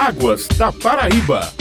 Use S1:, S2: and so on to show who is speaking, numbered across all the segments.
S1: Águas da Paraíba.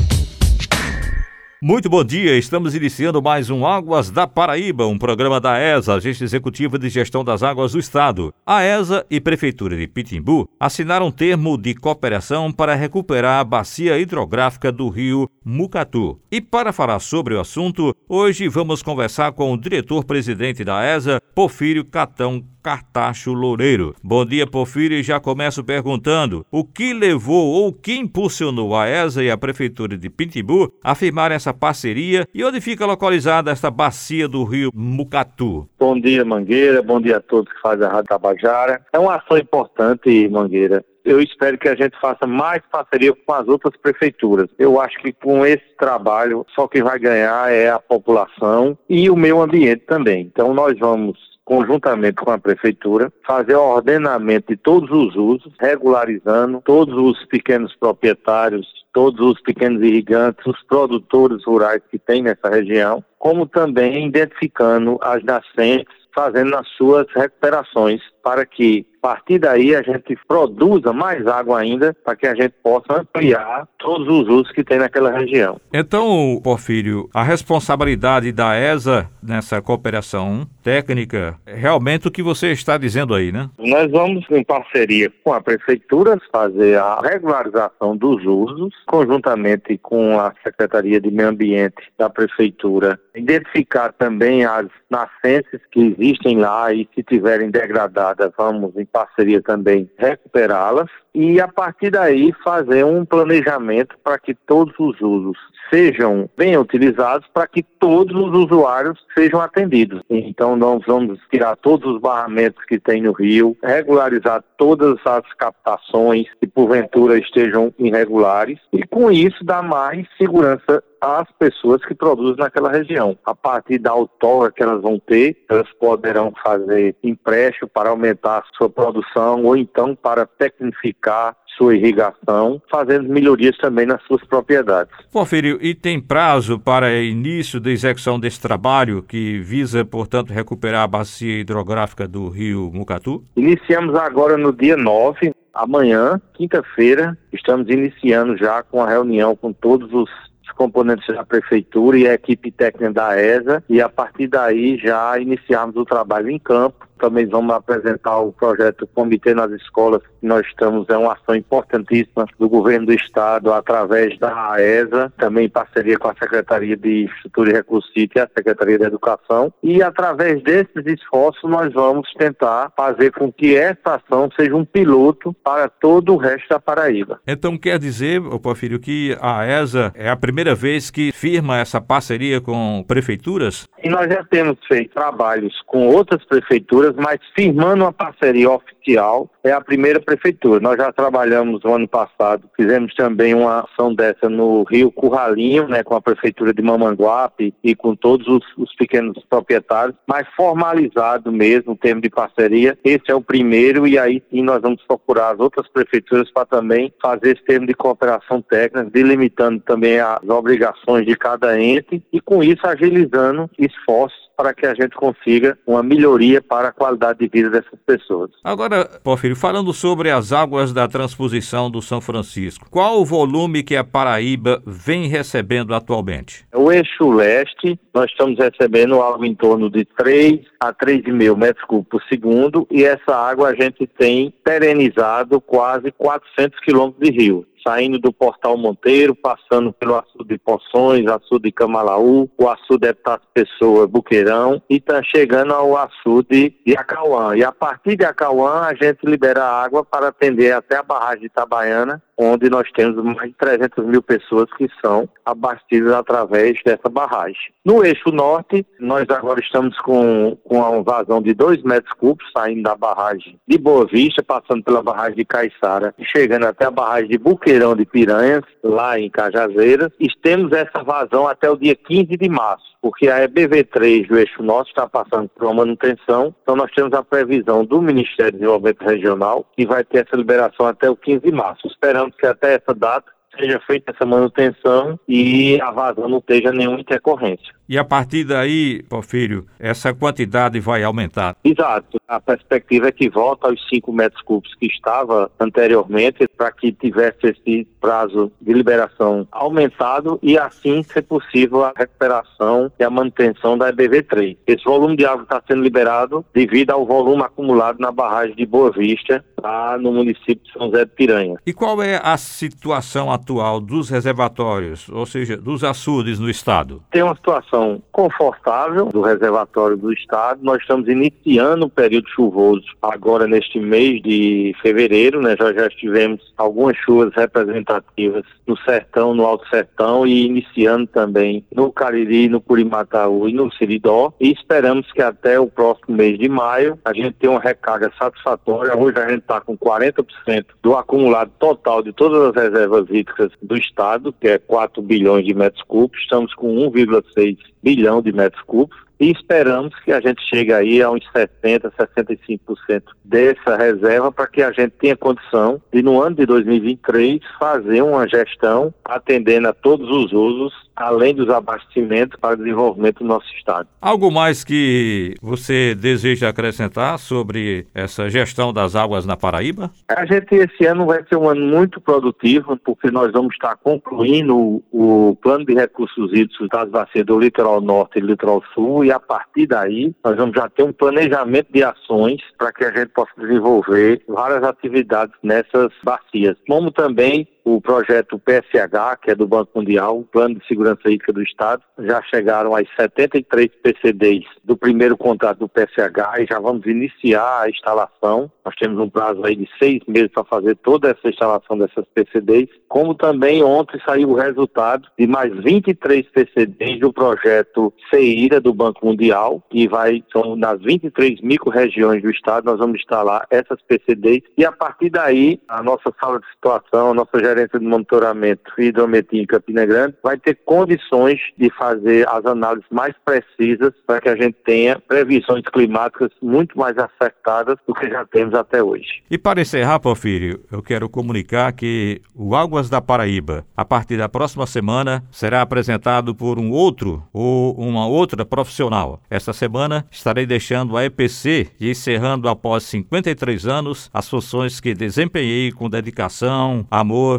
S2: Muito bom dia, estamos iniciando mais um Águas da Paraíba, um programa da ESA, Agência Executiva de Gestão das Águas do Estado. A ESA e Prefeitura de Pitimbu assinaram um termo de cooperação para recuperar a bacia hidrográfica do rio Mucatu. E para falar sobre o assunto, hoje vamos conversar com o diretor-presidente da ESA, Porfírio Catão Cartacho Loureiro. Bom dia, Porfírio, e já começo perguntando o que levou ou que impulsionou a ESA e a Prefeitura de Pitimbu a firmar essa parceria e onde fica localizada esta bacia do rio Mucatu.
S3: Bom dia, Mangueira, bom dia a todos que fazem a Rádio Tabajara. É uma ação importante, Mangueira, eu espero que a gente faça mais parceria com as outras prefeituras. Eu acho que com esse trabalho, só quem vai ganhar é a população e o meio ambiente também. Então, nós vamos conjuntamente com a prefeitura, fazer o ordenamento de todos os usos, regularizando todos os pequenos proprietários, todos os pequenos irrigantes, os produtores rurais que tem nessa região, como também identificando as nascentes, fazendo as suas recuperações para que a partir daí a gente produza mais água ainda para que a gente possa ampliar todos os usos que tem naquela região.
S2: Então, Porfírio, a responsabilidade da ESA nessa cooperação técnica realmente o que você está dizendo aí, né?
S3: Nós vamos, em parceria com a prefeitura, fazer a regularização dos usos, conjuntamente com a Secretaria de Meio Ambiente da prefeitura, identificar também as nascentes que existem lá e se tiverem degradadas, vamos em parceria também recuperá-las e a partir daí fazer um planejamento para que todos os usos sejam bem utilizados para que todos os usuários sejam atendidos. Então nós vamos tirar todos os barramentos que tem no rio, regularizar todas as captações que porventura estejam irregulares e com isso dar mais segurança às pessoas que produzem naquela região. A partir da outorga que elas vão ter, elas poderão fazer empréstimo para aumentar a sua produção ou então para tecnificar sua irrigação, fazendo melhorias também nas suas propriedades.
S2: Porfírio, e tem prazo para início da execução desse trabalho que visa, portanto, recuperar a bacia hidrográfica do rio Mucatu?
S3: Iniciamos agora no dia 9, amanhã, quinta-feira, estamos iniciando já com a reunião com todos os componentes da prefeitura e a equipe técnica da ESA e a partir daí já iniciarmos o trabalho em campo também vamos apresentar o projeto Comitê nas Escolas, que nós estamos, é uma ação importantíssima do governo do estado, através da AESA, também em parceria com a Secretaria de Infraestrutura e Recursos e a Secretaria de Educação, e através desses esforços nós vamos tentar fazer com que essa ação seja um piloto para todo o resto da Paraíba.
S2: Então quer dizer, Porfírio, que a AESA é a primeira vez que firma essa parceria com prefeituras?
S3: E nós já temos feito trabalhos com outras prefeituras mas firmando uma parceria oficial é a primeira prefeitura. Nós já trabalhamos no ano passado, fizemos também uma ação dessa no Rio Curralinho, né, com a prefeitura de Mamanguape e com todos os, os pequenos proprietários, mas formalizado mesmo o termo de parceria. Esse é o primeiro e aí sim nós vamos procurar as outras prefeituras para também fazer esse termo de cooperação técnica, delimitando também as obrigações de cada ente e com isso agilizando esforços para que a gente consiga uma melhoria para a qualidade de vida dessas pessoas.
S2: Agora, Porfírio, falando sobre as águas da transposição do São Francisco, qual o volume que a Paraíba vem recebendo atualmente?
S3: O eixo leste, nós estamos recebendo algo em torno de 3 a 3,5 metros cúbicos por segundo e essa água a gente tem perenizado quase 400 quilômetros de rio saindo do Portal Monteiro, passando pelo açude de Poções, açude de Camalaú, o açude de Epitácio Pessoa, Buqueirão, e está chegando ao açude de Acauã. E a partir de Acauã, a gente libera água para atender até a barragem de Itabaiana, onde nós temos mais de 300 mil pessoas que são abastecidas através dessa barragem. No eixo norte, nós agora estamos com, com uma vazão de 2 metros cúbicos saindo da barragem de Boa Vista, passando pela barragem de Caiçara e chegando até a barragem de Buqueirão de Piranhas, lá em Cajazeiras. E temos essa vazão até o dia 15 de março porque a EBV3 do eixo norte está passando por uma manutenção, então nós temos a previsão do Ministério do Desenvolvimento Regional que vai ter essa liberação até o 15 de março. Esperamos que até essa data seja feita essa manutenção e a vazão não esteja nenhuma intercorrência.
S2: E a partir daí, Porfírio, essa quantidade vai aumentar?
S3: Exato. A perspectiva é que volta aos 5 metros cúbicos que estava anteriormente, para que tivesse esse prazo de liberação aumentado e assim ser possível a recuperação e a manutenção da EBV3. Esse volume de água está sendo liberado devido ao volume acumulado na barragem de Boa Vista, lá no município de São José de Piranha.
S2: E qual é a situação atual dos reservatórios, ou seja, dos açudes no estado?
S3: Tem uma situação situação confortável do reservatório do estado. Nós estamos iniciando o período chuvoso agora neste mês de fevereiro, né? Já já tivemos algumas chuvas representativas no sertão, no alto sertão e iniciando também no Cariri, no Curimataú e no Siridó. E esperamos que até o próximo mês de maio a gente tenha uma recarga satisfatória. Hoje a gente está com 40% do acumulado total de todas as reservas hídricas do estado, que é 4 bilhões de metros cúbicos. Estamos com 1,6 bilhão de metros cúbicos e esperamos que a gente chegue aí a uns 70%, 65% dessa reserva para que a gente tenha condição de, no ano de 2023, fazer uma gestão atendendo a todos os usos, além dos abastecimentos para o desenvolvimento do nosso estado.
S2: Algo mais que você deseja acrescentar sobre essa gestão das águas na Paraíba?
S3: A gente esse ano vai ser um ano muito produtivo, porque nós vamos estar concluindo o, o plano de recursos hídricos das bacias do litoral norte e litoral sul e a partir daí nós vamos já ter um planejamento de ações para que a gente possa desenvolver várias atividades nessas bacias, como também o projeto PSH, que é do Banco Mundial, o Plano de Segurança Hídrica do Estado, já chegaram às 73 PCDs do primeiro contrato do PSH e já vamos iniciar a instalação. Nós temos um prazo aí de seis meses para fazer toda essa instalação dessas PCDs, como também ontem saiu o resultado de mais 23 PCDs do projeto CEIRA do Banco Mundial, que vai, são nas 23 micro-regiões do Estado, nós vamos instalar essas PCDs e a partir daí a nossa sala de situação, a nossa gerência de Monitoramento Hidrometria em Campina Grande vai ter condições de fazer as análises mais precisas para que a gente tenha previsões climáticas muito mais acertadas do que já temos até hoje.
S2: E para encerrar, Porfírio, eu quero comunicar que o Águas da Paraíba, a partir da próxima semana, será apresentado por um outro ou uma outra profissional. Esta semana estarei deixando a EPC e encerrando após 53 anos as funções que desempenhei com dedicação,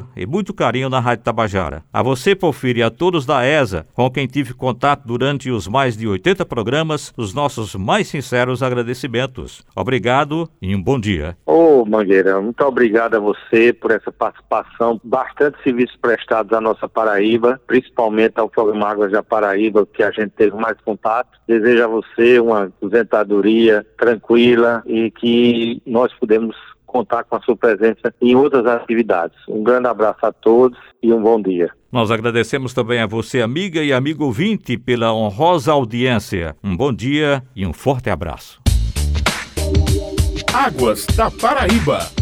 S2: amor e muito carinho na Rádio Tabajara. A você, Porfírio, e a todos da ESA, com quem tive contato durante os mais de 80 programas, os nossos mais sinceros agradecimentos. Obrigado e um bom dia.
S3: Ô, oh, Mangueira, muito obrigado a você por essa participação, bastante serviços prestados à nossa Paraíba, principalmente ao programa Águas da Paraíba, que a gente teve mais contato. Desejo a você uma aposentadoria tranquila e que nós podemos contar com a sua presença em outras atividades. Um grande abraço a todos e um bom dia.
S2: Nós agradecemos também a você, amiga e amigo ouvinte, pela honrosa audiência. Um bom dia e um forte abraço.
S1: Águas da Paraíba.